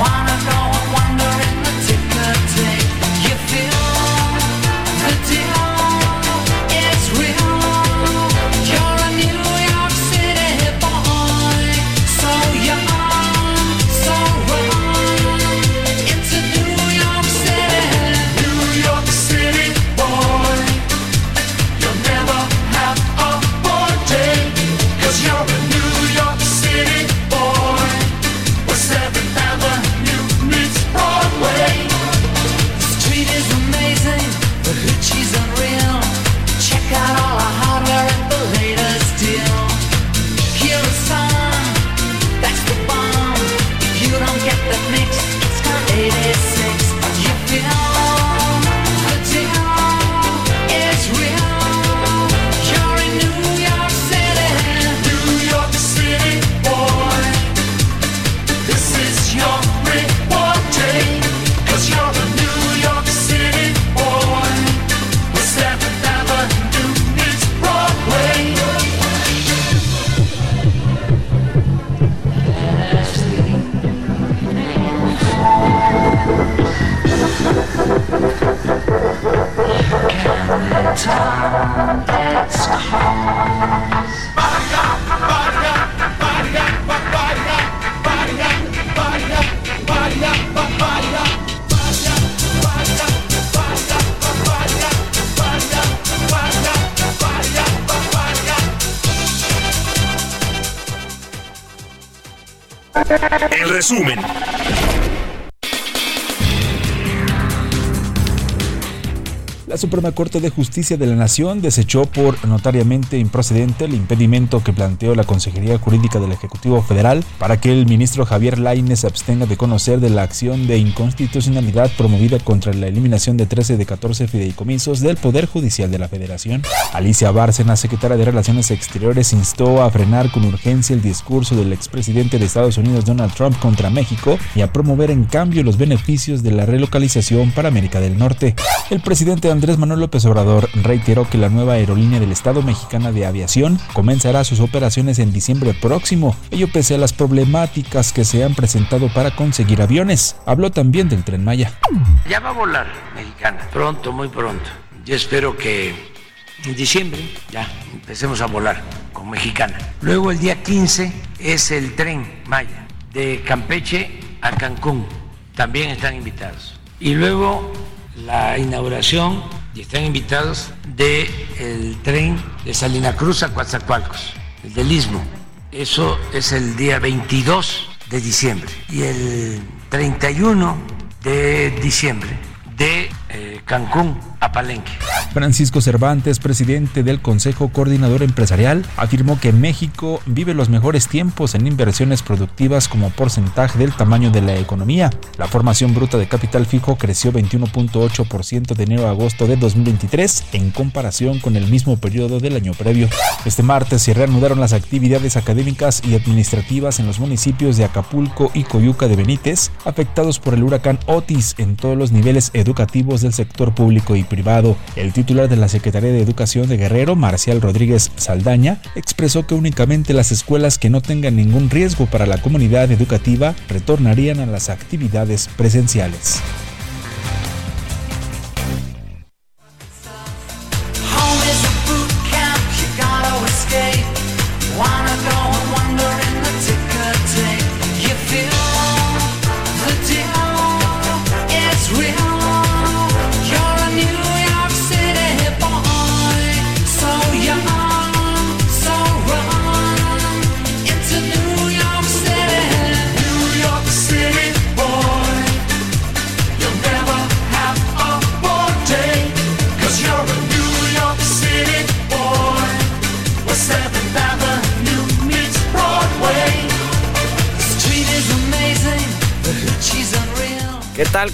El resumen. Suprema Corte de Justicia de la Nación desechó por notariamente improcedente el impedimento que planteó la Consejería Jurídica del Ejecutivo Federal para que el ministro Javier Lainez se abstenga de conocer de la acción de inconstitucionalidad promovida contra la eliminación de 13 de 14 fideicomisos del Poder Judicial de la Federación. Alicia Bárcena, secretaria de Relaciones Exteriores, instó a frenar con urgencia el discurso del expresidente de Estados Unidos Donald Trump contra México y a promover en cambio los beneficios de la relocalización para América del Norte. El presidente Andrés Manuel López Obrador reiteró que la nueva aerolínea del Estado mexicana de aviación comenzará sus operaciones en diciembre próximo, ello pese a las problemáticas que se han presentado para conseguir aviones. Habló también del tren Maya. Ya va a volar mexicana, pronto, muy pronto. Yo espero que en diciembre ya empecemos a volar con mexicana. Luego el día 15 es el tren Maya de Campeche a Cancún. También están invitados. Y luego la inauguración, y están invitados, del el tren de Salina Cruz a Coatzacoalcos, el del Istmo. Eso es el día 22 de diciembre. Y el 31 de diciembre de eh, Cancún a Palenque. Francisco Cervantes, presidente del Consejo Coordinador Empresarial, afirmó que México vive los mejores tiempos en inversiones productivas como porcentaje del tamaño de la economía. La formación bruta de capital fijo creció 21.8% de enero a agosto de 2023 en comparación con el mismo periodo del año previo. Este martes se reanudaron las actividades académicas y administrativas en los municipios de Acapulco y Coyuca de Benítez, afectados por el huracán Otis en todos los niveles educativos del sector público y privado. El titular de la Secretaría de Educación de Guerrero, Marcial Rodríguez Saldaña, expresó que únicamente las escuelas que no tengan ningún riesgo para la comunidad educativa retornarían a las actividades presenciales.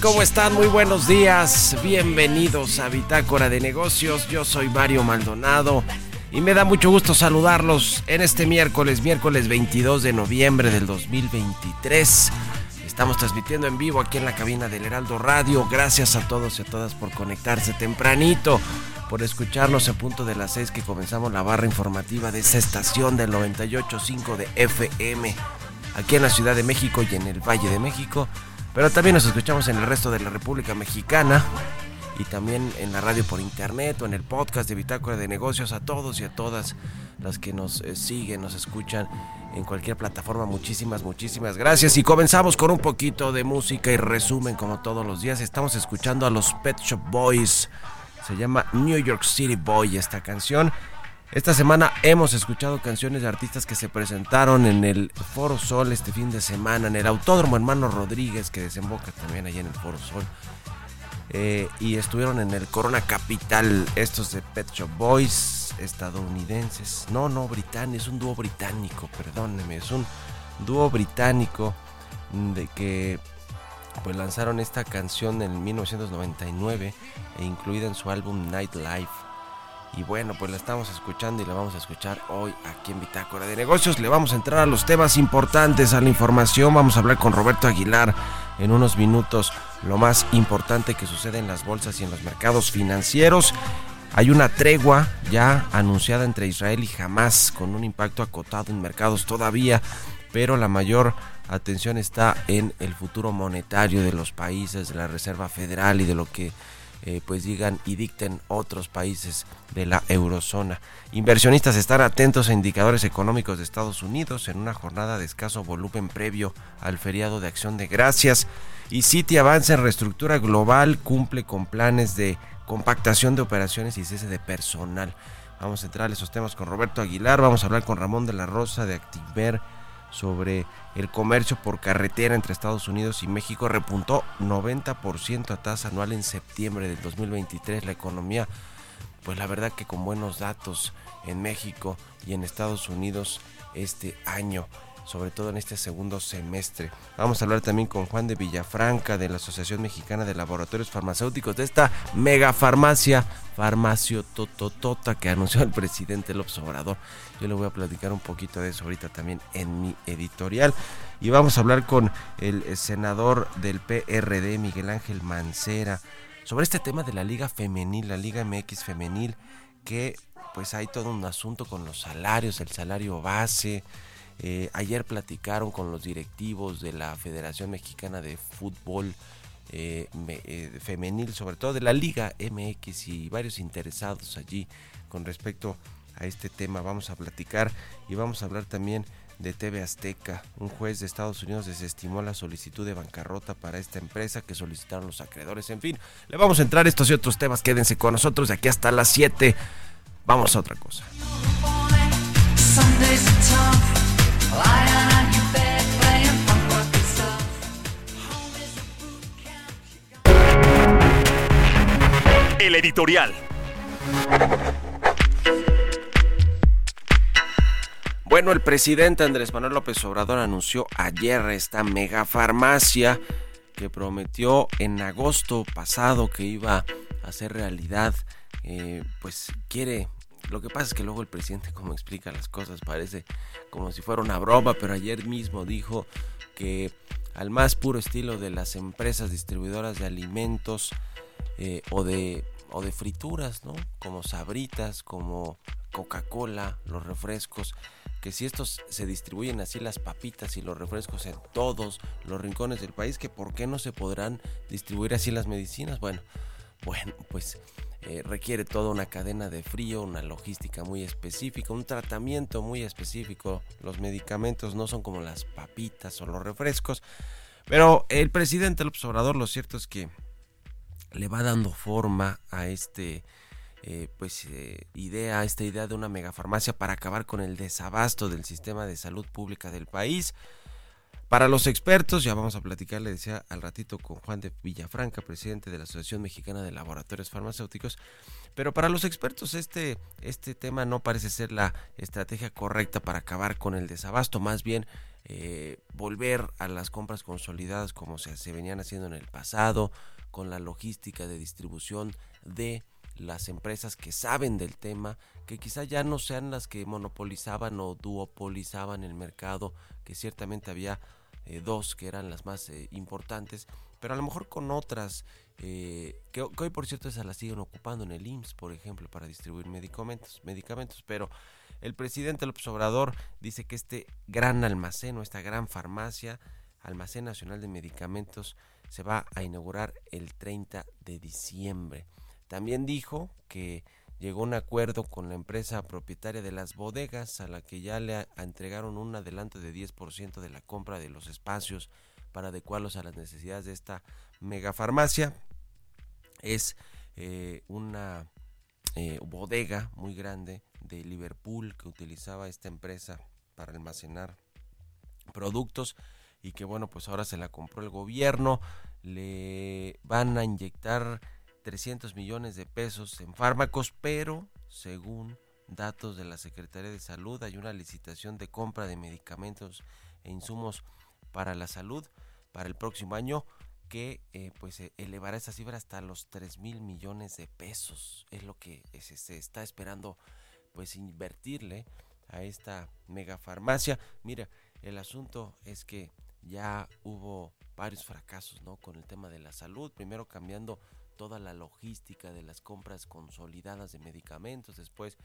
¿Cómo están? Muy buenos días. Bienvenidos a Bitácora de Negocios. Yo soy Mario Maldonado y me da mucho gusto saludarlos en este miércoles, miércoles 22 de noviembre del 2023. Estamos transmitiendo en vivo aquí en la cabina del Heraldo Radio. Gracias a todos y a todas por conectarse tempranito, por escucharnos a punto de las 6 que comenzamos la barra informativa de esta estación del 98.5 de FM, aquí en la Ciudad de México y en el Valle de México. Pero también nos escuchamos en el resto de la República Mexicana y también en la radio por internet o en el podcast de Bitácora de Negocios. A todos y a todas las que nos eh, siguen, nos escuchan en cualquier plataforma. Muchísimas, muchísimas gracias. Y comenzamos con un poquito de música y resumen como todos los días. Estamos escuchando a los Pet Shop Boys. Se llama New York City Boy esta canción. Esta semana hemos escuchado canciones de artistas que se presentaron en el Foro Sol este fin de semana, en el Autódromo Hermano Rodríguez, que desemboca también allá en el Foro Sol. Eh, y estuvieron en el Corona Capital, estos de Pet Shop Boys, estadounidenses. No, no, británico, es un dúo británico, perdóneme, es un dúo británico de que pues lanzaron esta canción en 1999 e incluida en su álbum Nightlife y bueno, pues la estamos escuchando y la vamos a escuchar hoy aquí en Bitácora de Negocios. Le vamos a entrar a los temas importantes, a la información. Vamos a hablar con Roberto Aguilar en unos minutos lo más importante que sucede en las bolsas y en los mercados financieros. Hay una tregua ya anunciada entre Israel y Hamas con un impacto acotado en mercados todavía, pero la mayor atención está en el futuro monetario de los países, de la Reserva Federal y de lo que eh, pues digan y dicten otros países de la eurozona. Inversionistas están atentos a indicadores económicos de Estados Unidos en una jornada de escaso volumen previo al feriado de acción de gracias. Y Citi avanza en reestructura global, cumple con planes de compactación de operaciones y cese de personal. Vamos a entrar a esos temas con Roberto Aguilar, vamos a hablar con Ramón de la Rosa de Activer sobre el comercio por carretera entre Estados Unidos y México repuntó 90% a tasa anual en septiembre del 2023. La economía, pues la verdad que con buenos datos en México y en Estados Unidos este año sobre todo en este segundo semestre. Vamos a hablar también con Juan de Villafranca de la Asociación Mexicana de Laboratorios Farmacéuticos de esta mega farmacia farmacio tototota que anunció el presidente López Obrador. Yo le voy a platicar un poquito de eso ahorita también en mi editorial. Y vamos a hablar con el senador del PRD, Miguel Ángel Mancera, sobre este tema de la Liga Femenil, la Liga MX Femenil, que pues hay todo un asunto con los salarios, el salario base, eh, ayer platicaron con los directivos de la Federación Mexicana de Fútbol eh, eh, Femenil, sobre todo de la Liga MX y varios interesados allí con respecto a este tema. Vamos a platicar y vamos a hablar también de TV Azteca. Un juez de Estados Unidos desestimó la solicitud de bancarrota para esta empresa que solicitaron los acreedores. En fin, le vamos a entrar estos y otros temas. Quédense con nosotros de aquí hasta las 7. Vamos a otra cosa. El editorial. Bueno, el presidente Andrés Manuel López Obrador anunció ayer esta mega farmacia que prometió en agosto pasado que iba a hacer realidad. Eh, pues quiere lo que pasa es que luego el presidente, como explica las cosas, parece como si fuera una broma, pero ayer mismo dijo que al más puro estilo de las empresas distribuidoras de alimentos eh, o, de, o de frituras, ¿no? Como sabritas, como Coca-Cola, los refrescos, que si estos se distribuyen así las papitas y los refrescos en todos los rincones del país, que por qué no se podrán distribuir así las medicinas. Bueno, bueno, pues eh, requiere toda una cadena de frío, una logística muy específica, un tratamiento muy específico. Los medicamentos no son como las papitas o los refrescos. Pero el presidente López Obrador, lo cierto es que le va dando forma a este eh, pues eh, idea, esta idea de una megafarmacia para acabar con el desabasto del sistema de salud pública del país. Para los expertos, ya vamos a platicar, le decía al ratito con Juan de Villafranca, presidente de la Asociación Mexicana de Laboratorios Farmacéuticos, pero para los expertos este, este tema no parece ser la estrategia correcta para acabar con el desabasto, más bien eh, volver a las compras consolidadas como se, se venían haciendo en el pasado, con la logística de distribución de las empresas que saben del tema, que quizá ya no sean las que monopolizaban o duopolizaban el mercado, que ciertamente había eh, dos que eran las más eh, importantes, pero a lo mejor con otras, eh, que, hoy por cierto esas las siguen ocupando en el IMSS, por ejemplo, para distribuir medicamentos, medicamentos, pero el presidente López Obrador dice que este gran almacén o esta gran farmacia, Almacén Nacional de Medicamentos, se va a inaugurar el 30 de diciembre. También dijo que llegó un acuerdo con la empresa propietaria de las bodegas a la que ya le entregaron un adelanto de 10% de la compra de los espacios para adecuarlos a las necesidades de esta megafarmacia. Es eh, una eh, bodega muy grande de Liverpool que utilizaba esta empresa para almacenar productos y que bueno pues ahora se la compró el gobierno le van a inyectar 300 millones de pesos en fármacos, pero según datos de la Secretaría de Salud hay una licitación de compra de medicamentos e insumos para la salud para el próximo año que eh, pues elevará esa cifra hasta los 3 mil millones de pesos. Es lo que se, está esperando pues invertirle a esta megafarmacia. Mira el asunto es que ya hubo varios fracasos no con el tema de la salud primero cambiando toda la logística de las compras consolidadas de medicamentos, después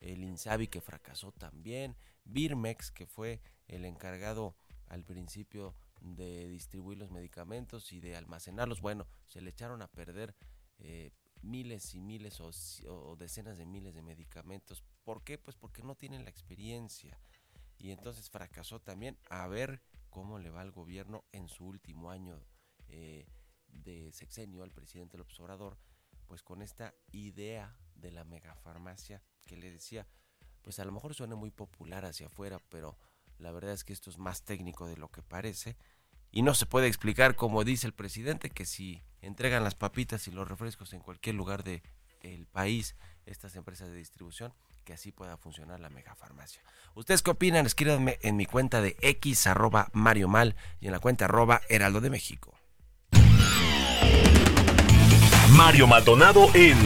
el Insabi que fracasó también, Birmex que fue el encargado al principio de distribuir los medicamentos y de almacenarlos, bueno, se le echaron a perder eh, miles y miles o, decenas de miles de medicamentos. ¿Por qué? Pues porque no tienen la experiencia. Y entonces fracasó también a ver cómo le va al gobierno en su último año eh, de sexenio al presidente López Obrador, pues con esta idea de la megafarmacia que le decía, pues a lo mejor suena muy popular hacia afuera, pero la verdad es que esto es más técnico de lo que parece y no se puede explicar como dice el presidente que si entregan las papitas y los refrescos en cualquier lugar del el país estas empresas de distribución que así pueda funcionar la megafarmacia. ¿Ustedes qué opinan? Escríbanme en mi cuenta de x arroba Mario Mal y en la cuenta arroba Heraldo de México. Mario Maldonado en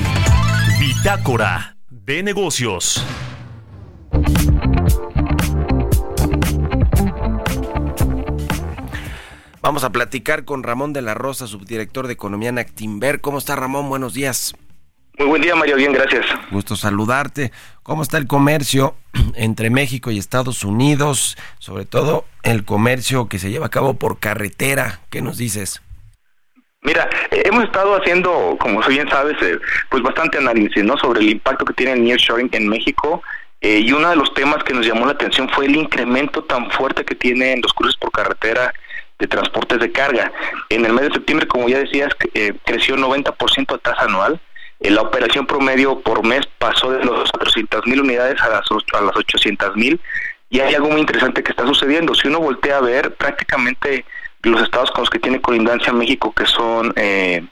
Bitácora de Negocios. Vamos a platicar con Ramón de la Rosa, subdirector de Economía en Actimber. ¿Cómo está Ramón? Buenos días. Muy buen día, Mario. Bien, gracias. Gusto saludarte. ¿Cómo está el comercio entre México y Estados Unidos? Sobre todo el comercio que se lleva a cabo por carretera. ¿Qué nos dices? Mira, eh, hemos estado haciendo, como bien sabes, eh, pues bastante análisis, ¿no? Sobre el impacto que tiene el nearshoring en México. Eh, y uno de los temas que nos llamó la atención fue el incremento tan fuerte que tiene en los cruces por carretera de transportes de carga. En el mes de septiembre, como ya decías, creció 90% a tasa anual. la operación promedio por mes pasó de los 400 mil unidades a las, a las 800 mil. Y hay algo muy interesante que está sucediendo. Si uno voltea a ver, prácticamente los estados con los que tiene colindancia México, que son eh,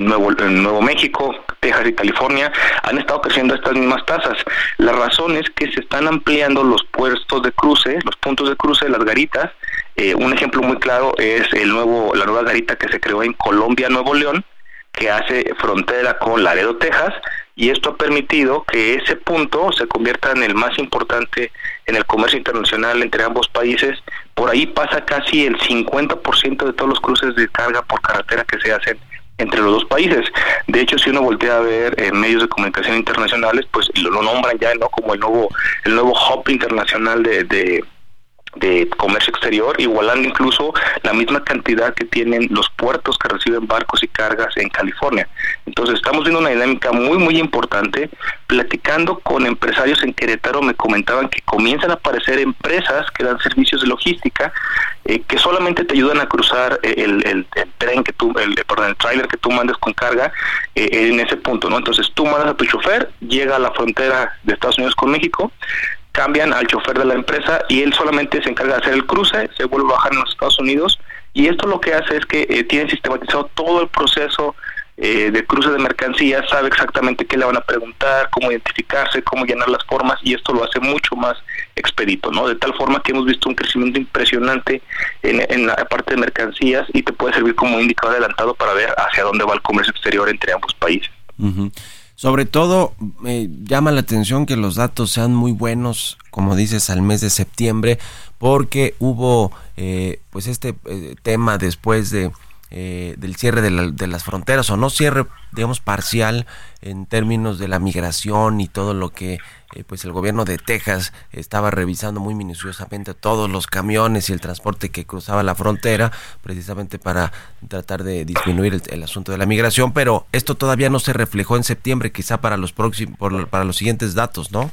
Nuevo, Nuevo México, Texas y California, han estado creciendo estas mismas tasas. La razón es que se están ampliando los puestos de cruce, los puntos de cruce, las garitas. Eh, un ejemplo muy claro es el nuevo, la nueva garita que se creó en Colombia, Nuevo León, que hace frontera con Laredo, Texas, y esto ha permitido que ese punto se convierta en el más importante en el comercio internacional entre ambos países. Por ahí pasa casi el 50% de todos los cruces de carga por carretera que se hacen entre los dos países. De hecho, si uno voltea a ver en medios de comunicación internacionales, pues lo, nombran ya no como el nuevo el nuevo hub internacional de, de de comercio exterior, igualando incluso la misma cantidad que tienen los puertos que reciben barcos y cargas en California. Entonces estamos viendo una dinámica muy, muy importante. Platicando con empresarios en Querétaro me comentaban que comienzan a aparecer empresas que dan servicios de logística eh, que solamente te ayudan a cruzar eh, el, tren que tú, el, perdón, el trailer que tú mandes con carga eh, en ese punto, ¿no? Entonces tú mandas a tu chofer, llega a la frontera de Estados Unidos con México, cambian al chofer de la empresa y él solamente se encarga de hacer el cruce, se vuelve a bajar en los Estados Unidos y esto lo que hace es que eh, tienen sistematizado todo el proceso eh, de cruce de mercancías sabe exactamente qué le van a preguntar, cómo identificarse, cómo llenar las formas y esto lo hace mucho más expedito, ¿no? De tal forma que hemos visto un crecimiento impresionante en, la parte de mercancías y te puede servir como indicador adelantado para ver hacia dónde va el comercio exterior entre ambos países. Sobre todo, me llama la atención que los datos sean muy buenos, como dices, al mes de septiembre, porque hubo eh, pues este eh, tema después de eh, del cierre de, las fronteras o no cierre, digamos, parcial en términos de la migración y todo lo que eh, pues el gobierno de Texas estaba revisando muy minuciosamente todos los camiones y el transporte que cruzaba la frontera, precisamente para tratar de disminuir el, asunto de la migración, pero esto todavía no se reflejó en septiembre, quizá para los próximos, para los siguientes datos, ¿no?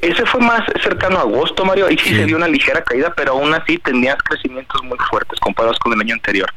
Ese fue más cercano a agosto, Mario. Ahí sí, se dio una ligera caída, pero aún así tenías crecimientos muy fuertes comparados con el año anterior.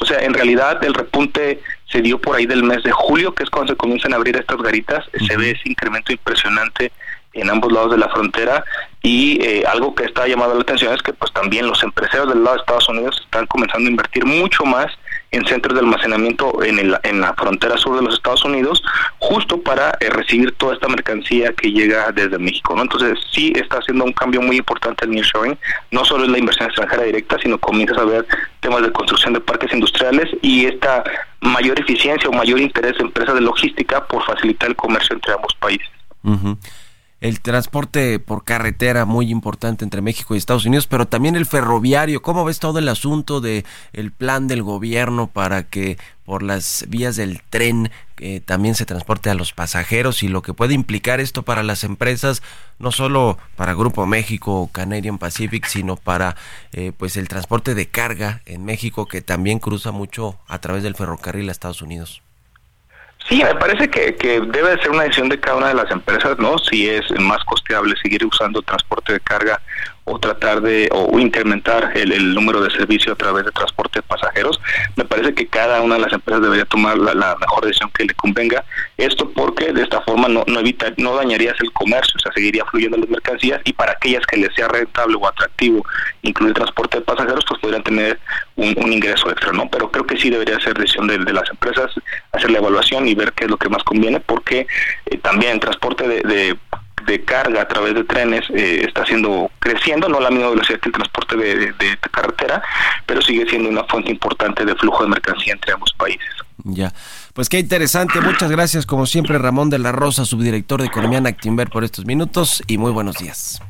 O sea, en realidad el repunte se dio por ahí del mes de julio, que es cuando se comienzan a abrir estas garitas. Se ve ese incremento impresionante en ambos lados de la frontera y eh, algo que está llamando la atención es que pues también los empresarios del lado de Estados Unidos están comenzando a invertir mucho más en centros de almacenamiento en, el, en la frontera sur de los Estados Unidos, justo para eh, recibir toda esta mercancía que llega desde México. ¿no? Entonces sí está haciendo un cambio muy importante el nearshoring, no solo es la inversión extranjera directa, sino comienzas a ver temas de construcción de parques industriales y esta mayor eficiencia o mayor interés de empresas de logística por facilitar el comercio entre ambos países el transporte por carretera muy importante entre México y Estados Unidos, pero también el ferroviario. ¿Cómo ves todo el asunto de el plan del gobierno para que por las vías del tren eh, también se transporte a los pasajeros y lo que puede implicar esto para las empresas, no solo para Grupo México o Canadian Pacific, sino para eh, pues el transporte de carga en México que también cruza mucho a través del ferrocarril a Estados Unidos? Sí, me parece que, que debe ser una decisión de cada una de las empresas, ¿no? Si es más costeable seguir usando transporte de carga o tratar de o incrementar el, número de servicio a través de transporte de pasajeros. Me parece que cada una de las empresas debería tomar la, mejor decisión que le convenga. Esto porque de esta forma no, no evita, no dañarías el comercio, o sea, seguiría fluyendo las mercancías y para aquellas que les sea rentable o atractivo incluir transporte de pasajeros, pues podrían tener un, ingreso extra, ¿no? Pero creo que sí debería ser decisión de, las empresas hacer la evaluación y ver qué es lo que más conviene, porque eh, también el transporte de de carga a través de trenes eh, está siendo creciendo, no a la misma velocidad que el transporte de, carretera, pero sigue siendo una fuente importante de flujo de mercancía entre ambos países. Ya, pues qué interesante. Muchas gracias, como siempre, Ramón de la Rosa, subdirector de Economía en Actinver, por estos minutos y muy buenos días.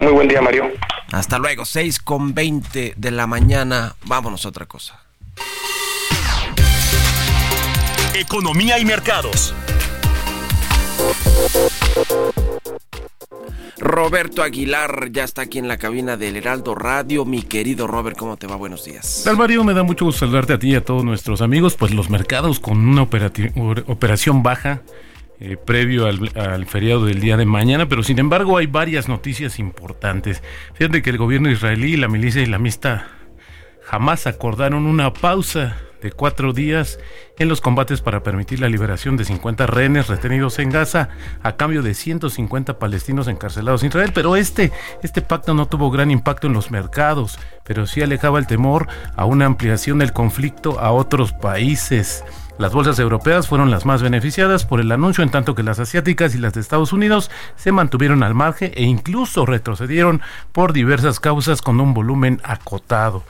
Muy buen día, Mario. Hasta luego, 6 con 20 de la mañana. Vámonos a otra cosa. Economía y mercados. Roberto Aguilar ya está aquí en la cabina del Heraldo Radio. Mi querido Robert, ¿cómo te va? Buenos días. Mario, me da mucho gusto saludarte a ti y a todos nuestros amigos. Pues los mercados con una operación baja eh, previo al, feriado del día de mañana, pero sin embargo hay varias noticias importantes. Fíjate que el gobierno israelí, la milicia islamista jamás acordaron una pausa de cuatro días en los combates para permitir la liberación de 50 rehenes retenidos en Gaza a cambio de 150 palestinos encarcelados en Israel. Pero este, este pacto no tuvo gran impacto en los mercados, pero sí alejaba el temor a una ampliación del conflicto a otros países. Las bolsas europeas fueron las más beneficiadas por el anuncio, en tanto que las asiáticas y las de Estados Unidos se mantuvieron al margen e incluso retrocedieron por diversas causas con un volumen acotado.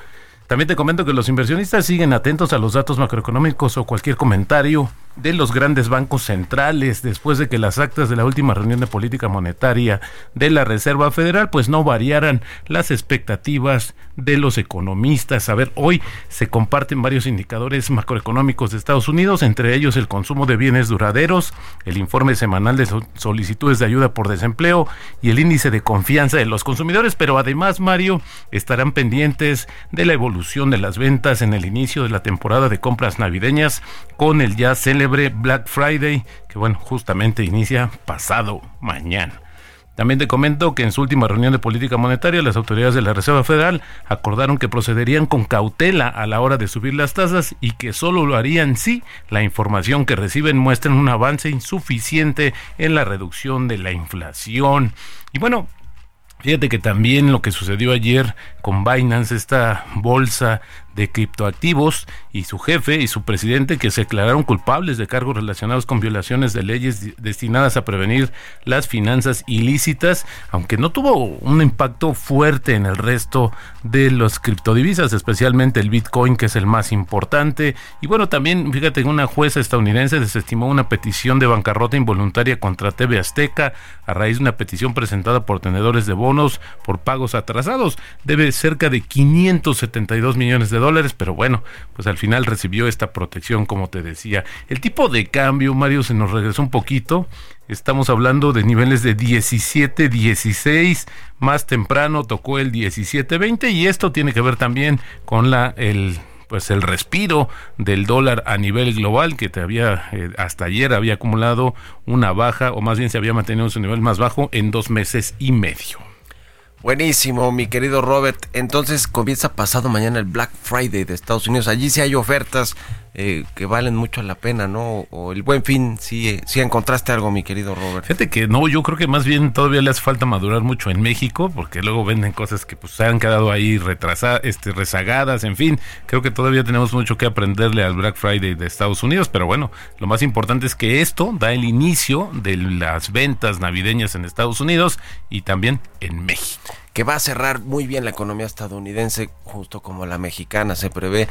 También te comento que los inversionistas siguen atentos a los datos macroeconómicos o cualquier comentario de los grandes bancos centrales después de que las actas de la última reunión de política monetaria de la Reserva Federal pues no variaran las expectativas de los economistas. A ver, hoy se comparten varios indicadores macroeconómicos de Estados Unidos, entre ellos el consumo de bienes duraderos, el informe semanal de solicitudes de ayuda por desempleo y el índice de confianza de los consumidores, pero además, Mario, estarán pendientes de la evolución de las ventas en el inicio de la temporada de compras navideñas con el ya célebre Black Friday, que bueno, justamente inicia pasado mañana. También te comento que en su última reunión de política monetaria, las autoridades de la Reserva Federal acordaron que procederían con cautela a la hora de subir las tasas y que solo lo harían si la información que reciben muestra un avance insuficiente en la reducción de la inflación. Y bueno, Fíjate que también lo que sucedió ayer con Binance, esta bolsa de criptoactivos y su jefe y su presidente que se declararon culpables de cargos relacionados con violaciones de leyes destinadas a prevenir las finanzas ilícitas, aunque no tuvo un impacto fuerte en el resto de los criptodivisas, especialmente el Bitcoin, que es el más importante. Y bueno, también, fíjate, una jueza estadounidense desestimó una petición de bancarrota involuntaria contra TV Azteca a raíz de una petición presentada por tenedores de bonos por pagos atrasados. Debe cerca de 572 millones de dólares, pero bueno, pues al final recibió esta protección, como te decía. El tipo de cambio, Mario, se nos regresó un poquito. Estamos hablando de niveles de 17, 16, más temprano tocó el 17, 20 y esto tiene que ver también con la el pues el respiro del dólar a nivel global que te había eh, hasta ayer había acumulado una baja o más bien se había mantenido en su nivel más bajo en dos meses y medio. Buenísimo, mi querido Robert. Entonces comienza pasado mañana el Black Friday de Estados Unidos. Allí sí hay ofertas eh, que valen mucho la pena, ¿no? O el buen fin, sí, sí encontraste algo, mi querido Robert. Fíjate que no, yo creo que más bien todavía le hace falta madurar mucho en México, porque luego venden cosas que pues se han quedado ahí retrasadas, este, rezagadas, en fin. Creo que todavía tenemos mucho que aprenderle al Black Friday de Estados Unidos, pero bueno, lo más importante es que esto da el inicio de las ventas navideñas en Estados Unidos y también en México que va a cerrar muy bien la economía estadounidense, justo como la mexicana. Se prevé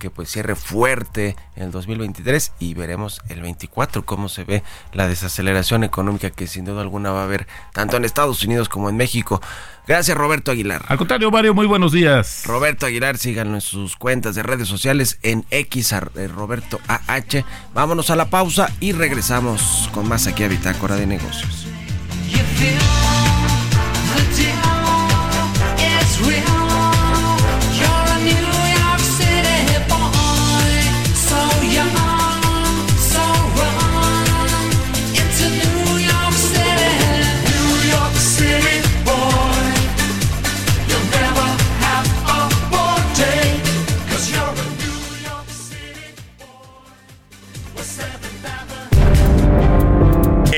que pues cierre fuerte en el 2023 y veremos el 24 cómo se ve la desaceleración económica que sin duda alguna va a haber tanto en Estados Unidos como en México. Gracias Roberto Aguilar. Al contrario, Mario, muy buenos días. Roberto Aguilar, síganlo en sus cuentas de redes sociales en X eh, Roberto AH. Vámonos a la pausa y regresamos con más aquí a Bitácora de Negocios.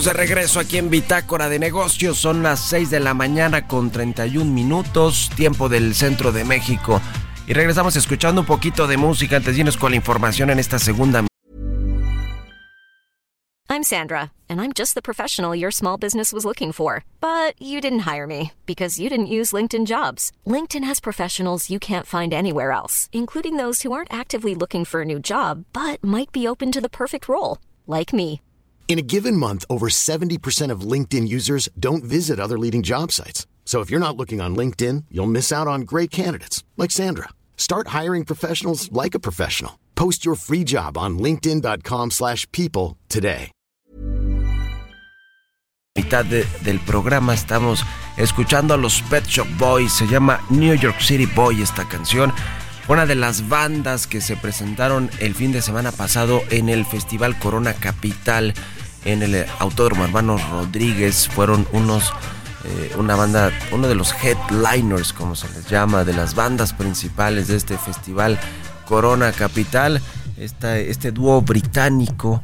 De regreso aquí en Bitácora de Negocios. Son las 6 de la mañana con 31 minutos, tiempo del centro de México. Y regresamos escuchando un poquito de música antes de con la información en esta segunda. I'm Sandra, and I'm just the professional your small business was looking for. But you didn't hire me because you didn't use LinkedIn jobs. LinkedIn has professionals you can't find anywhere else, including those who aren't actively looking for a new job, but might be open to the perfect role, like me. In a given month, over 70% of LinkedIn users don't visit other leading job sites. So if you're not looking on LinkedIn, you'll miss out on great candidates like Sandra. Start hiring professionals like a professional. Post your free job on linkedin.com/people today. Mitad de, del programa estamos escuchando a los Pet Shop Boys, se llama New York City Boy esta canción. Una de las bandas que se presentaron el fin de semana pasado en el Festival Corona Capital en el Autódromo Hermanos Rodríguez fueron unos eh, una banda, uno de los headliners, como se les llama, de las bandas principales de este festival Corona Capital. este dúo británico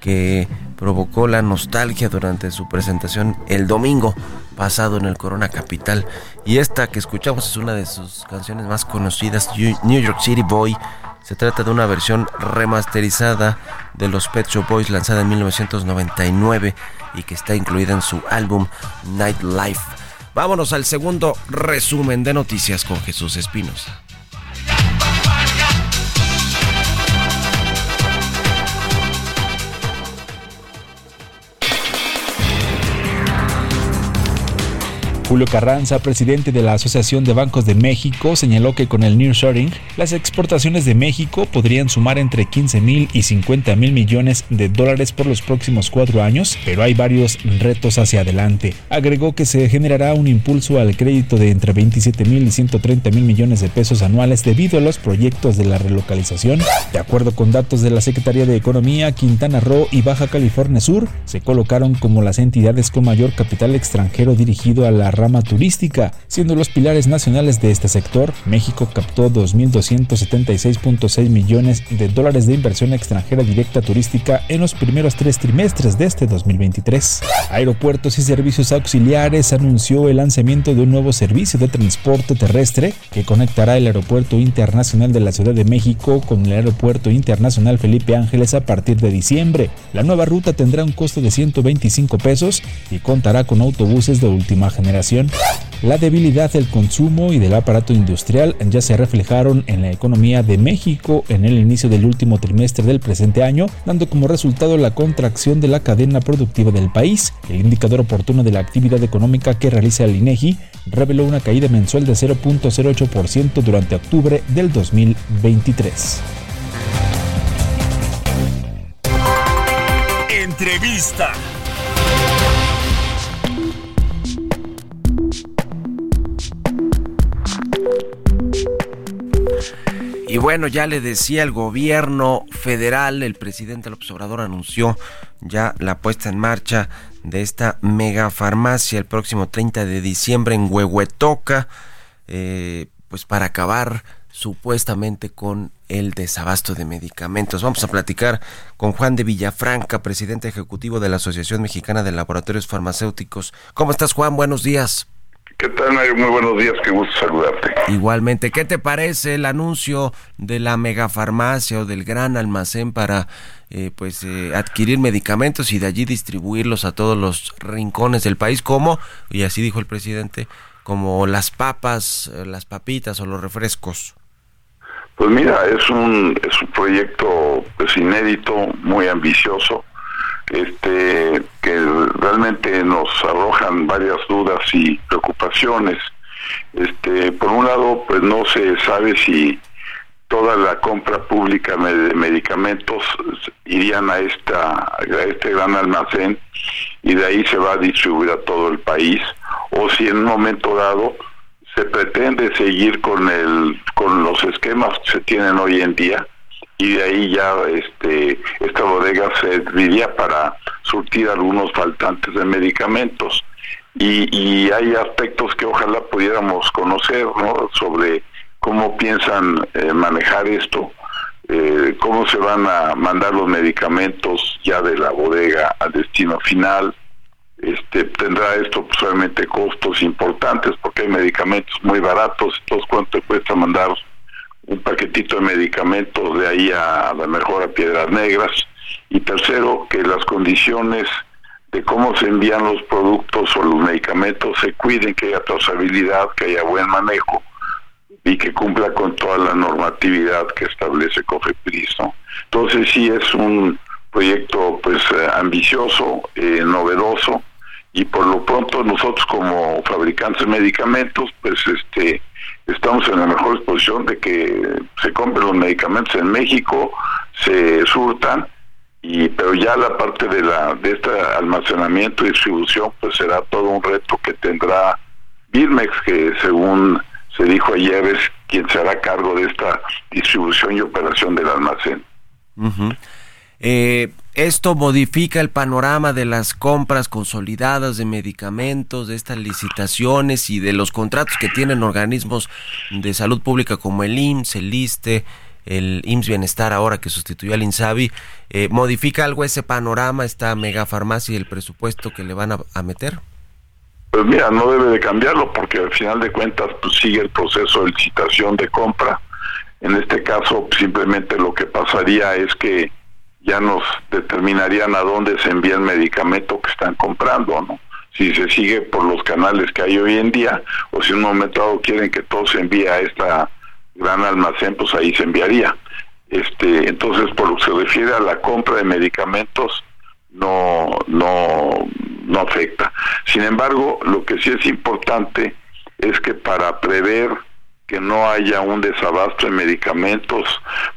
que provocó la nostalgia durante su presentación el domingo pasado en el Corona Capital. Y esta que escuchamos es una de sus canciones más conocidas, New York City Boy. Se trata de una versión remasterizada de los Pet Shop Boys lanzada en 1999 y que está incluida en su álbum Nightlife. Vámonos al segundo resumen de noticias con Jesús Espinosa. Julio Carranza, presidente de la Asociación de Bancos de México, señaló que con el nearshoring, las exportaciones de México podrían sumar entre 15 mil y 50 mil millones de dólares por los próximos cuatro años, pero hay varios retos hacia adelante. Agregó que se generará un impulso al crédito de entre 27 mil y 130 mil millones de pesos anuales debido a los proyectos de la relocalización. De acuerdo con datos de la Secretaría de Economía, Quintana Roo y Baja California Sur se colocaron como las entidades con mayor capital extranjero dirigido a la rama turística. Siendo los pilares nacionales de este sector, México captó 2.276.6 millones de dólares de inversión extranjera directa turística en los primeros tres trimestres de este 2023. Aeropuertos y Servicios Auxiliares anunció el lanzamiento de un nuevo servicio de transporte terrestre que conectará el Aeropuerto Internacional de la Ciudad de México con el Aeropuerto Internacional Felipe Ángeles a partir de diciembre. La nueva ruta tendrá un costo de 125 pesos y contará con autobuses de última generación. La debilidad del consumo y del aparato industrial ya se reflejaron en la economía de México en el inicio del último trimestre del presente año, dando como resultado la contracción de la cadena productiva del país. El indicador oportuno de la actividad económica que realiza el INEGI reveló una caída mensual de 0.08% durante octubre del 2023. Entrevista. Y bueno, ya le decía el gobierno federal, el presidente López Obrador anunció ya la puesta en marcha de esta mega farmacia el próximo 30 de diciembre en Huehuetoca, eh, pues para acabar supuestamente con el desabasto de medicamentos. Vamos a platicar con Juan de Villafranca, presidente ejecutivo de la Asociación Mexicana de Laboratorios Farmacéuticos. ¿Cómo estás, Juan? Buenos días. ¿Qué tal, Mario? Muy buenos días, qué gusto saludarte. Igualmente, ¿qué te parece el anuncio de la megafarmacia o del gran almacén para eh, pues eh, adquirir medicamentos y de allí distribuirlos a todos los rincones del país, como, y así dijo el presidente, como las papas, eh, las papitas o los refrescos? Pues mira, es un, es un proyecto pues inédito, muy ambicioso este que realmente nos arrojan varias dudas y preocupaciones. Este, por un lado, pues no se sabe si toda la compra pública de medicamentos irían a esta este gran almacén y de ahí se va a distribuir a todo el país o si en un momento dado se pretende seguir con el con los esquemas que se tienen hoy en día y de ahí ya este esta bodega serviría para surtir algunos faltantes de medicamentos y, y hay aspectos que ojalá pudiéramos conocer ¿no? sobre cómo piensan eh, manejar esto eh, cómo se van a mandar los medicamentos ya de la bodega al destino final este tendrá esto solamente costos importantes porque hay medicamentos muy baratos entonces cuánto cuesta mandar un paquetito de medicamentos de ahí a, la mejor a Piedras Negras. Y tercero, que las condiciones de cómo se envían los productos o los medicamentos se cuiden, que haya trazabilidad, que haya buen manejo y que cumpla con toda la normatividad que establece COFEPRIS. Entonces sí es un proyecto pues eh, ambicioso, eh, novedoso y por lo pronto nosotros como fabricantes de medicamentos pues este estamos en la mejor disposición de que se compren los medicamentos en México, se surtan, y pero ya la parte de la de este almacenamiento y distribución pues será todo un reto que tendrá Birmex que según se dijo ayer es quien se hará cargo de esta distribución y operación del almacén. eh, esto modifica el panorama de las compras consolidadas de medicamentos, de estas licitaciones y de los contratos que tienen organismos de salud pública como el IMSS, el ISTE, el IMSS Bienestar ahora que sustituyó al INSABI, eh, ¿modifica algo ese panorama, esta megafarmacia y el presupuesto que le van a, meter? Pues mira, no debe de cambiarlo porque al final de cuentas pues, sigue el proceso de licitación de compra. En este caso simplemente lo que pasaría es que ya nos determinarían a dónde se envía el medicamento que están comprando, ¿no? Si se sigue por los canales que hay hoy en día o si en un momento dado quieren que todo se envíe a esta gran almacén, pues ahí se enviaría. Este, entonces, por lo que se refiere a la compra de medicamentos, no, no, no afecta. Sin embargo, lo que sí es importante es que para prever que no haya un desabasto de medicamentos,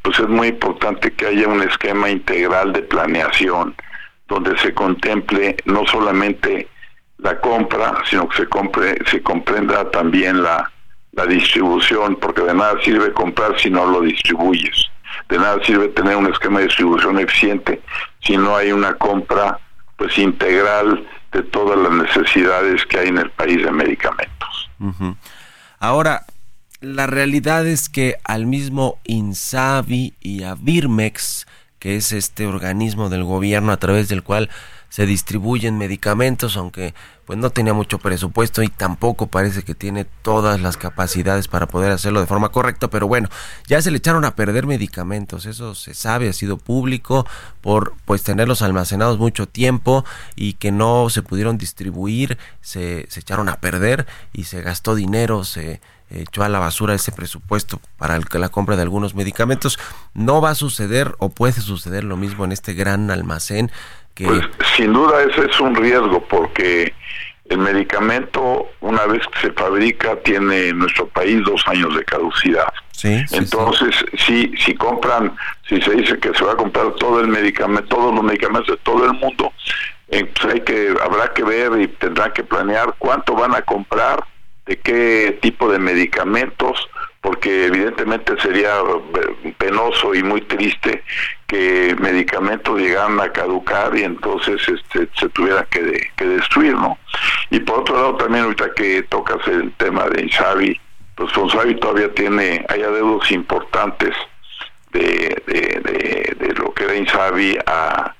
pues es muy importante que haya un esquema integral de planeación donde se contemple no solamente la compra, sino que se compre, se comprenda también la, la distribución, porque de nada sirve comprar si no lo distribuyes. De nada sirve tener un esquema de distribución eficiente si no hay una compra pues integral de todas las necesidades que hay en el país de medicamentos. Ahora, la realidad es que al mismo INSABI y a Birmex, que es este organismo del gobierno a través del cual se distribuyen medicamentos, aunque pues no tenía mucho presupuesto y tampoco parece que tiene todas las capacidades para poder hacerlo de forma correcta, pero bueno, ya se le echaron a perder medicamentos, eso se sabe, ha sido público por pues tenerlos almacenados mucho tiempo y que no se pudieron distribuir, se, se echaron a perder y se gastó dinero, se echó a la basura ese presupuesto para la compra de algunos medicamentos. No va a suceder o puede suceder lo mismo en este gran almacén pues sin duda ese es un riesgo porque el medicamento una vez que se fabrica tiene en nuestro país dos años de caducidad. Sí, Entonces, si si compran, si se dice que se va a comprar todo el medicamento, todos los medicamentos de todo el mundo, eh, pues hay que habrá que ver y tendrá que planear cuánto van a comprar, de qué tipo de medicamentos, porque evidentemente sería eh, penoso y muy triste que medicamentos llegaran a caducar y entonces este, se tuviera que, que destruir, ¿no? Y por otro lado también ahorita que tocas el tema de Insabi, pues Insabi todavía tiene, hay adeudos importantes de, de, de, lo que era Insabi a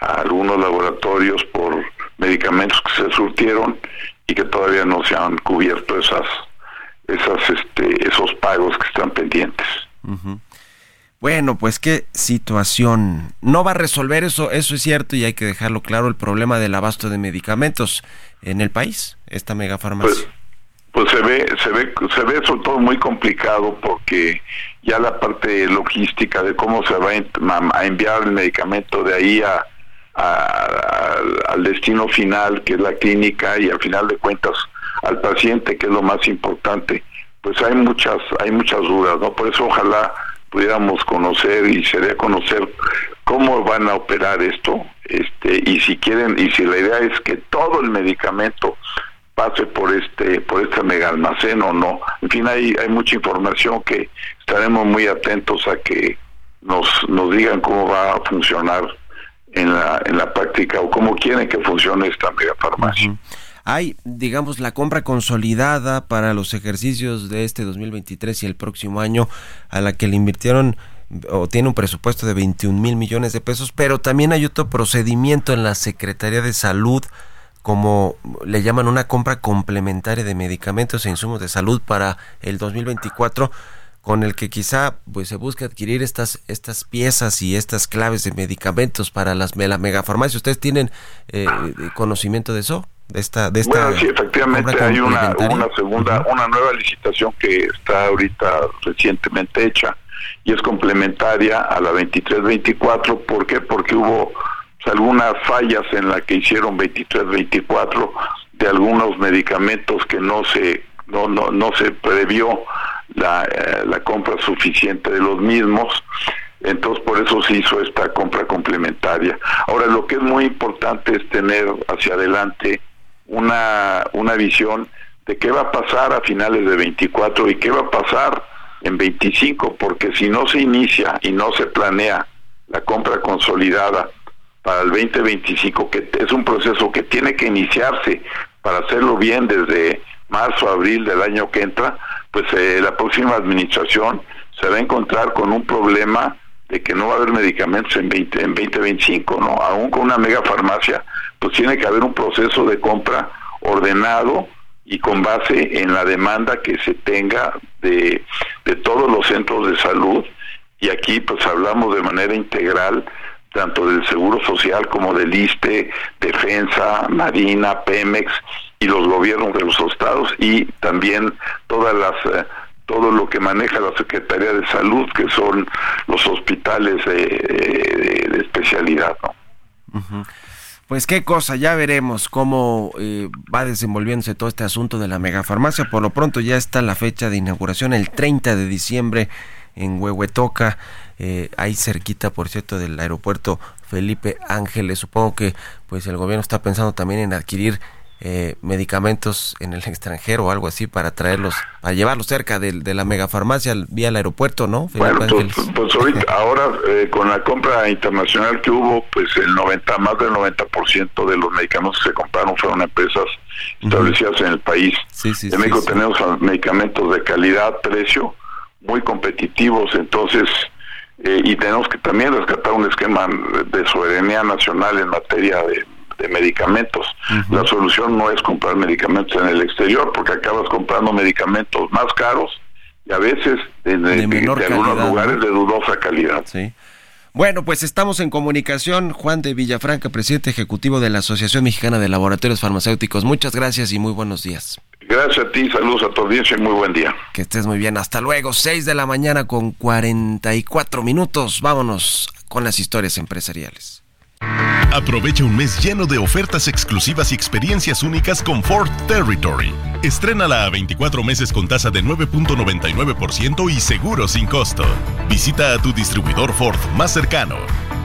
algunos laboratorios por medicamentos que se surtieron y que todavía no se han cubierto esas esas este esos pagos que están pendientes. Bueno, pues qué situación. No va a resolver eso, eso es cierto y hay que dejarlo claro el problema del abasto de medicamentos en el país, esta megafarmacia. Pues, pues se ve, se ve, se ve eso todo muy complicado porque ya la parte logística de cómo se va a enviar el medicamento de ahí a, al destino final, que es la clínica, y al final de cuentas al paciente, que es lo más importante, pues hay muchas, hay muchas dudas, ¿no? Por eso ojalá pudiéramos conocer y sería conocer cómo van a operar esto, este, y si quieren, y si la idea es que todo el medicamento pase por este, por este mega almacén o no. En fin, hay, hay mucha información que estaremos muy atentos a que nos, nos digan cómo va a funcionar en la, en la práctica o cómo quieren que funcione esta megafarmacia. Hay, digamos, la compra consolidada para los ejercicios de este 2023 y el próximo año a la que le invirtieron o tiene un presupuesto de 21 mil millones de pesos, pero también hay otro procedimiento en la Secretaría de Salud como le llaman una compra complementaria de medicamentos e insumos de salud para el 2024 con el que quizá pues se busca adquirir estas estas piezas y estas claves de medicamentos para las la megafarmacia. ¿Ustedes tienen eh, conocimiento de eso? De esta, de esta bueno, sí, efectivamente hay una, una segunda, una nueva licitación que está ahorita recientemente hecha y es complementaria a la 23-24. ¿Por qué? Porque hubo pues, algunas fallas en la que hicieron 23-24 de algunos medicamentos que no se no no, no se previó la, eh, la compra suficiente de los mismos. Entonces, por eso se hizo esta compra complementaria. Ahora, lo que es muy importante es tener hacia adelante una, una visión de qué va a pasar a finales de 24 y qué va a pasar en 25, porque si no se inicia y no se planea la compra consolidada para el 2025, que es un proceso que tiene que iniciarse para hacerlo bien desde marzo, abril del año que entra, pues eh, la próxima administración se va a encontrar con un problema de que no va a haber medicamentos en 20 en 2025, ¿no? Aún con una mega farmacia, pues tiene que haber un proceso de compra ordenado y con base en la demanda que se tenga de, de todos los centros de salud y aquí pues hablamos de manera integral tanto del Seguro Social como del ISTE, Defensa, Marina, Pemex y los gobiernos de los estados y también todas las eh, todo lo que maneja la Secretaría de Salud, que son los hospitales de, especialidad. Pues qué cosa, ya veremos cómo eh, va desenvolviéndose todo este asunto de la megafarmacia. Por lo pronto ya está la fecha de inauguración, el 30 de diciembre en Huehuetoca, eh, ahí cerquita, por cierto, del aeropuerto Felipe Ángeles. Supongo que pues el gobierno está pensando también en adquirir eh, medicamentos en el extranjero o algo así para traerlos, para llevarlos cerca de, de la megafarmacia vía el aeropuerto, ¿no? bueno, pues, pues, ahorita, ahora eh, con la compra internacional que hubo, pues el 90, más del 90% de los medicamentos que se compraron fueron empresas establecidas en el país. en México tenemos medicamentos de calidad, precio, muy competitivos, entonces, eh, y tenemos que también rescatar un esquema de soberanía nacional en materia de de medicamentos. La solución no es comprar medicamentos en el exterior porque acabas comprando medicamentos más caros y a veces en, de, algunos lugares de dudosa calidad. Sí. Bueno, pues estamos en comunicación. Juan de Villafranca, presidente ejecutivo de la Asociación Mexicana de Laboratorios Farmacéuticos. Muchas gracias y muy buenos días. Gracias a ti, saludos a tu audiencia y muy buen día. Que estés muy bien. Hasta luego, 6 de la mañana con 44 minutos. Vámonos con las historias empresariales. Aprovecha un mes lleno de ofertas exclusivas y experiencias únicas con Ford Territory. Estrénala a 24 meses con tasa de 9.99% y seguro sin costo. Visita a tu distribuidor Ford más cercano.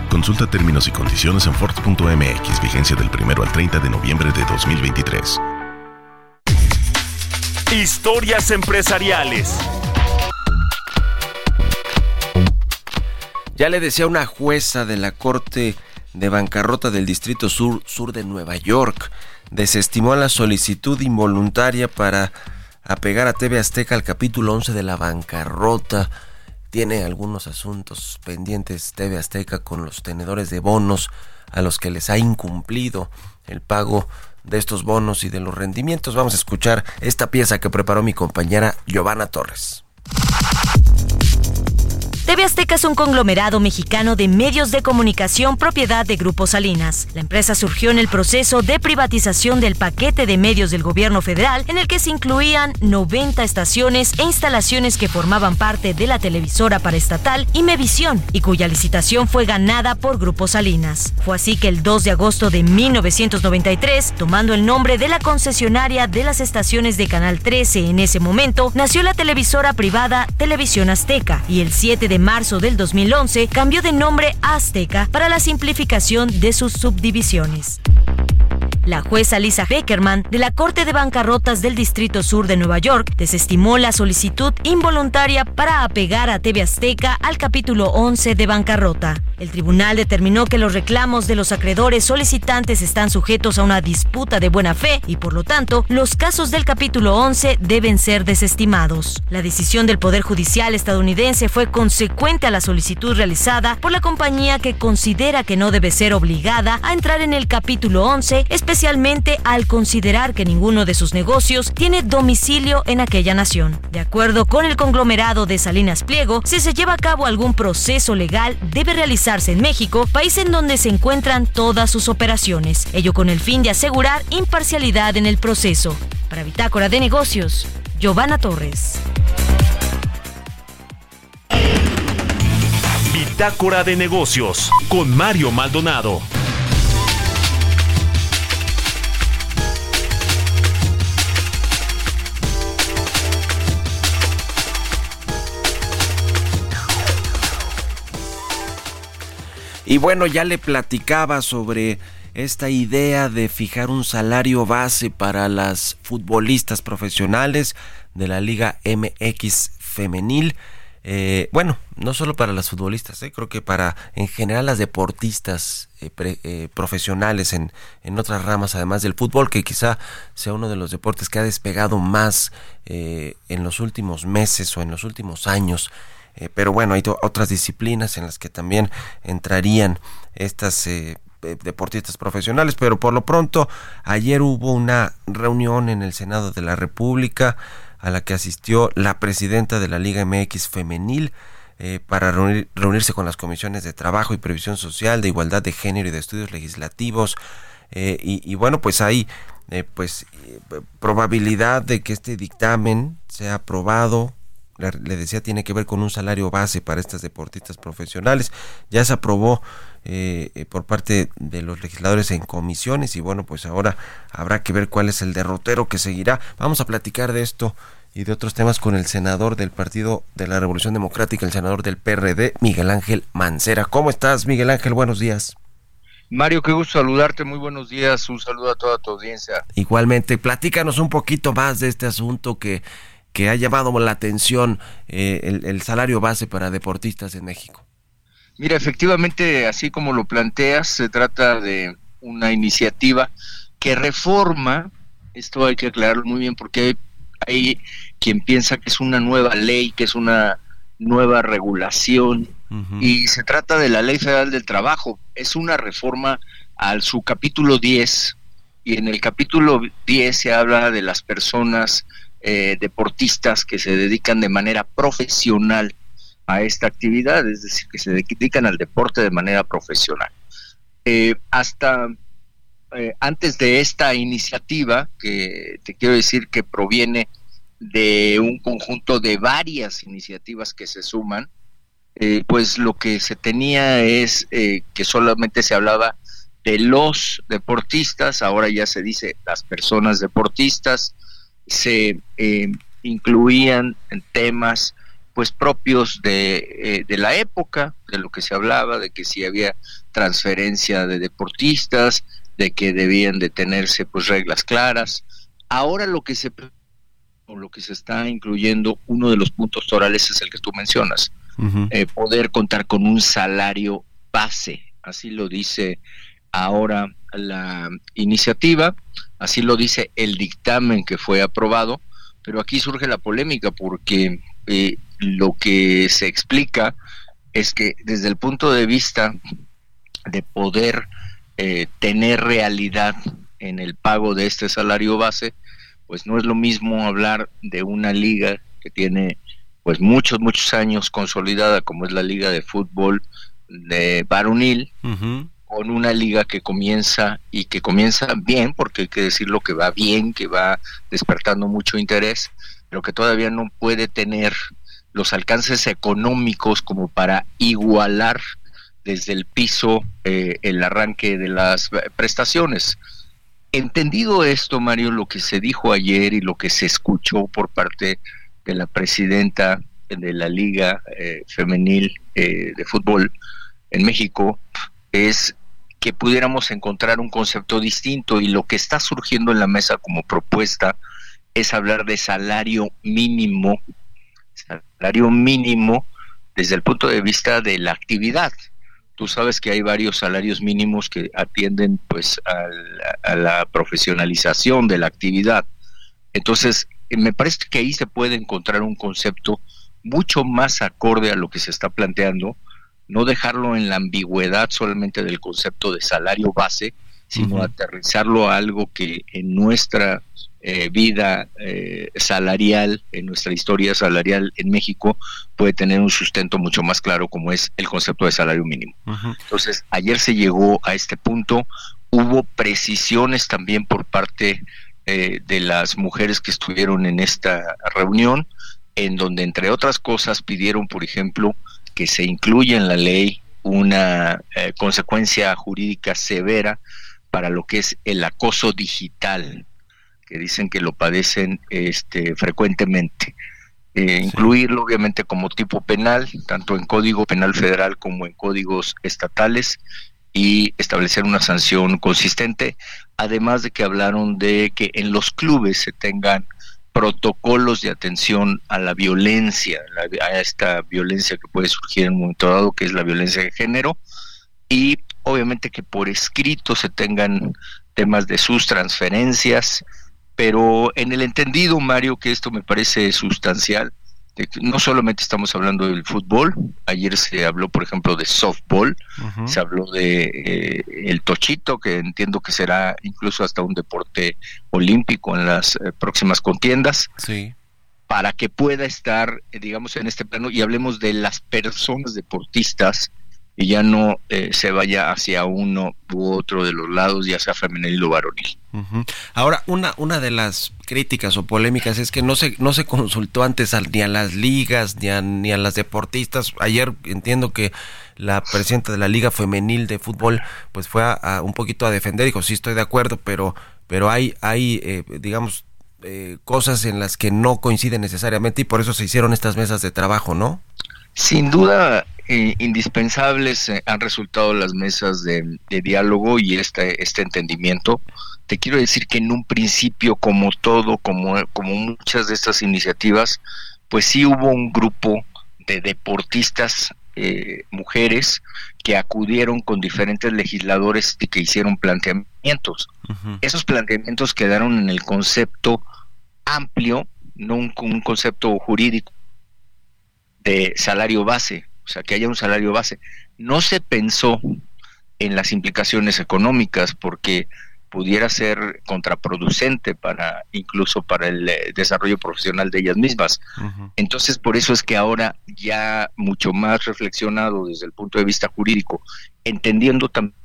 Consulta términos y condiciones en Ford.mx, vigencia del 1 al 30 de noviembre de 2023. Historias empresariales. Ya le decía una jueza de la Corte de bancarrota del Distrito Sur, Sur de Nueva York desestimó la solicitud involuntaria para apegar a TV Azteca al capítulo 11 de la bancarrota. Tiene algunos asuntos pendientes TV Azteca con los tenedores de bonos a los que les ha incumplido el pago de estos bonos y de los rendimientos. Vamos a escuchar esta pieza que preparó mi compañera Giovanna Torres. TV Azteca es un conglomerado mexicano de medios de comunicación propiedad de Grupo Salinas. La empresa surgió en el proceso de privatización del paquete de medios del gobierno federal, en el que se incluían 90 estaciones e instalaciones que formaban parte de la televisora paraestatal Imevisión y cuya licitación fue ganada por Grupo Salinas. Fue así que el 2 de agosto de 1993, tomando el nombre de la concesionaria de las estaciones de Canal 13 en ese momento, nació la televisora privada Televisión Azteca y el 7 de marzo del 2011 cambió de nombre a Azteca para la simplificación de sus subdivisiones. La jueza Lisa Beckerman de la Corte de Bancarrotas del Distrito Sur de Nueva York desestimó la solicitud involuntaria para apegar a TV Azteca al capítulo 11 de bancarrota. El tribunal determinó que los reclamos de los acreedores solicitantes están sujetos a una disputa de buena fe y por lo tanto los casos del capítulo 11 deben ser desestimados. La decisión del Poder Judicial estadounidense fue consecuente a la solicitud realizada por la compañía que considera que no debe ser obligada a entrar en el capítulo 11, especialmente especialmente al considerar que ninguno de sus negocios tiene domicilio en aquella nación. De acuerdo con el conglomerado de Salinas Pliego, si se lleva a cabo algún proceso legal, debe realizarse en México, país en donde se encuentran todas sus operaciones, ello con el fin de asegurar imparcialidad en el proceso. Para Bitácora de Negocios, Giovanna Torres. Bitácora de Negocios con Mario Maldonado. Y bueno, ya le platicaba sobre esta idea de fijar un salario base para las futbolistas profesionales de la Liga MX femenil. Eh, bueno, no solo para las futbolistas, eh, creo que para en general las deportistas eh, profesionales en, en, otras ramas, además del fútbol, que quizá sea uno de los deportes que ha despegado más en los últimos meses o en los últimos años eh, pero bueno, hay otras disciplinas en las que también entrarían estas eh, deportistas profesionales, pero por lo pronto ayer hubo una reunión en el Senado de la República a la que asistió la presidenta de la Liga MX femenil eh, para reunirse con las comisiones de trabajo y previsión social, de igualdad de género y de estudios legislativos. Eh, y, bueno, pues hay eh, pues probabilidad de que este dictamen sea aprobado le decía, tiene que ver con un salario base para estas deportistas profesionales. Ya se aprobó eh, eh, por parte de los legisladores en comisiones y bueno, pues ahora habrá que ver cuál es el derrotero que seguirá. Vamos a platicar de esto y de otros temas con el senador del Partido de la Revolución Democrática, el senador del PRD, Miguel Ángel Mancera. ¿Cómo estás, Miguel Ángel? Buenos días. Mario, qué gusto saludarte, muy buenos días, un saludo a toda tu audiencia. Igualmente, platícanos un poquito más de este asunto que que ha llamado la atención eh, el, salario base para deportistas en México? Mira, efectivamente, así como lo planteas, se trata de una iniciativa que reforma, esto hay que aclararlo muy bien porque hay, quien piensa que es una nueva ley, que es una nueva regulación, y se trata de la Ley Federal del Trabajo, es una reforma al su capítulo 10, y en el capítulo 10 se habla de las personas eh, deportistas que se dedican de manera profesional a esta actividad, es decir, que se dedican al deporte de manera profesional. Eh, hasta eh, antes de esta iniciativa, que te quiero decir que proviene de un conjunto de varias iniciativas que se suman, pues lo que se tenía es que solamente se hablaba de los deportistas, ahora ya se dice las personas deportistas, se eh, incluían temas pues propios de, eh, de, la época, de lo que se hablaba, de que si había transferencia de deportistas, de que debían de tenerse pues reglas claras. Ahora lo que se lo que se está incluyendo, uno de los puntos torales es el que tú mencionas, eh, poder contar con un salario base, así lo dice ahora la iniciativa, así lo dice el dictamen que fue aprobado, pero aquí surge la polémica porque eh, lo que se explica es que desde el punto de vista de poder eh, tener realidad en el pago de este salario base, pues no es lo mismo hablar de una liga que tiene pues muchos, muchos años consolidada como es la liga de fútbol de varonil, con una liga que comienza y que comienza bien, porque hay que decirlo que va bien, que va despertando mucho interés, pero que todavía no puede tener los alcances económicos como para igualar desde el piso eh, el arranque de las prestaciones. Entendido esto, Mario, lo que se dijo ayer y lo que se escuchó por parte de la presidenta de la Liga eh, Femenil eh, de Fútbol en México, es que pudiéramos encontrar un concepto distinto y lo que está surgiendo en la mesa como propuesta es hablar de salario mínimo, salario mínimo desde el punto de vista de la actividad. Tú sabes que hay varios salarios mínimos que atienden pues a la, profesionalización de la actividad. Entonces, me parece que ahí se puede encontrar un concepto mucho más acorde a lo que se está planteando, no dejarlo en la ambigüedad solamente del concepto de salario base, sino aterrizarlo a algo que en nuestra eh, vida eh, salarial, en nuestra historia salarial en México, puede tener un sustento mucho más claro como es el concepto de salario mínimo. Entonces, ayer se llegó a este punto, hubo precisiones también por parte eh, de las mujeres que estuvieron en esta reunión, en donde, entre otras cosas, pidieron, por ejemplo, que se incluya en la ley una eh, consecuencia jurídica severa para lo que es el acoso digital, que dicen que lo padecen este, frecuentemente. Eh, incluirlo obviamente como tipo penal, tanto en Código Penal Federal como en códigos estatales, y establecer una sanción consistente, además de que hablaron de que en los clubes se tengan protocolos de atención a la violencia, a esta violencia que puede surgir en un momento dado, que es la violencia de género, y obviamente que por escrito se tengan temas de sus transferencias, pero en el entendido, Mario, que esto me parece sustancial, no solamente estamos hablando del fútbol, ayer se habló, por ejemplo, de softball, se habló de eh, el tochito, que entiendo que será incluso hasta un deporte olímpico en las eh, próximas contiendas. Sí. Para que pueda estar, eh, digamos, en este plano y hablemos de las personas deportistas y ya no eh, se vaya hacia uno u otro de los lados, ya sea femenil o varonil. Ahora, una, una de las críticas o polémicas es que no se, no se consultó antes ni a las ligas ni a, ni a las deportistas. Ayer entiendo que la presidenta de la Liga Femenil de Fútbol pues fue a, un poquito a defender, dijo, sí estoy de acuerdo, pero, pero hay, hay eh, digamos, eh, cosas en las que no coinciden necesariamente y por eso se hicieron estas mesas de trabajo, ¿no? Sin duda, eh, indispensables eh, han resultado las mesas de, diálogo y este, este entendimiento. Te quiero decir que en un principio, como todo, como, como muchas de estas iniciativas, pues sí hubo un grupo de deportistas eh, mujeres que acudieron con diferentes legisladores y que hicieron planteamientos. Esos planteamientos quedaron en el concepto amplio, no un, un concepto jurídico de salario base, o sea, que haya un salario base. No se pensó en las implicaciones económicas porque pudiera ser contraproducente para incluso para el eh, desarrollo profesional de ellas mismas. Entonces, por eso es que ahora ya mucho más reflexionado desde el punto de vista jurídico, entendiendo también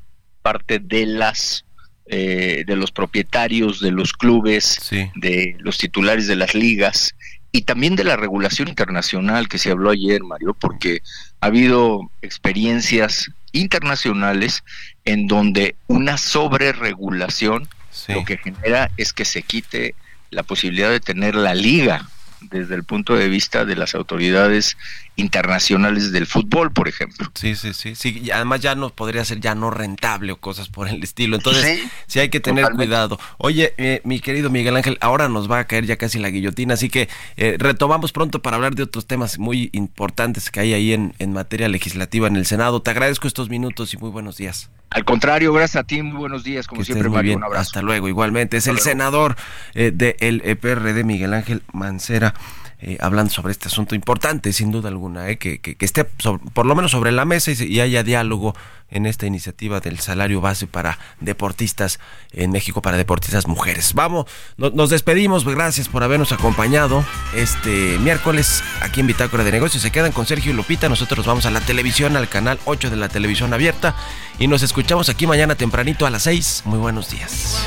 parte de las eh, de los propietarios de los clubes, de los titulares de las ligas y también de la regulación internacional que se habló ayer, Mario, porque ha habido experiencias internacionales en donde una sobreregulación lo que genera es que se quite la posibilidad de tener la liga desde el punto de vista de las autoridades internacionales del fútbol, por ejemplo. Sí, sí, sí, sí. Y además ya no podría ser ya no rentable o cosas por el estilo. Entonces, sí, hay que tener cuidado. Oye, eh, mi querido Miguel Ángel, ahora nos va a caer ya casi la guillotina, así que eh, retomamos pronto para hablar de otros temas muy importantes que hay ahí en, en materia legislativa en el Senado. Te agradezco estos minutos y muy buenos días. Al contrario, gracias a ti, muy buenos días, como siempre, Mario, un abrazo. Hasta luego, igualmente. Es el senador eh, del EPRD, Miguel Ángel Mancera. Eh, hablando sobre este asunto importante, sin duda alguna, eh, que, que, esté por lo menos sobre la mesa y, haya diálogo en esta iniciativa del salario base para deportistas en México, para deportistas mujeres. Vamos, nos despedimos, gracias por habernos acompañado este miércoles aquí en Bitácora de Negocios. Se quedan con Sergio y Lupita, nosotros vamos a la televisión, al canal 8 de la televisión abierta y nos escuchamos aquí mañana tempranito a las 6. Muy buenos días.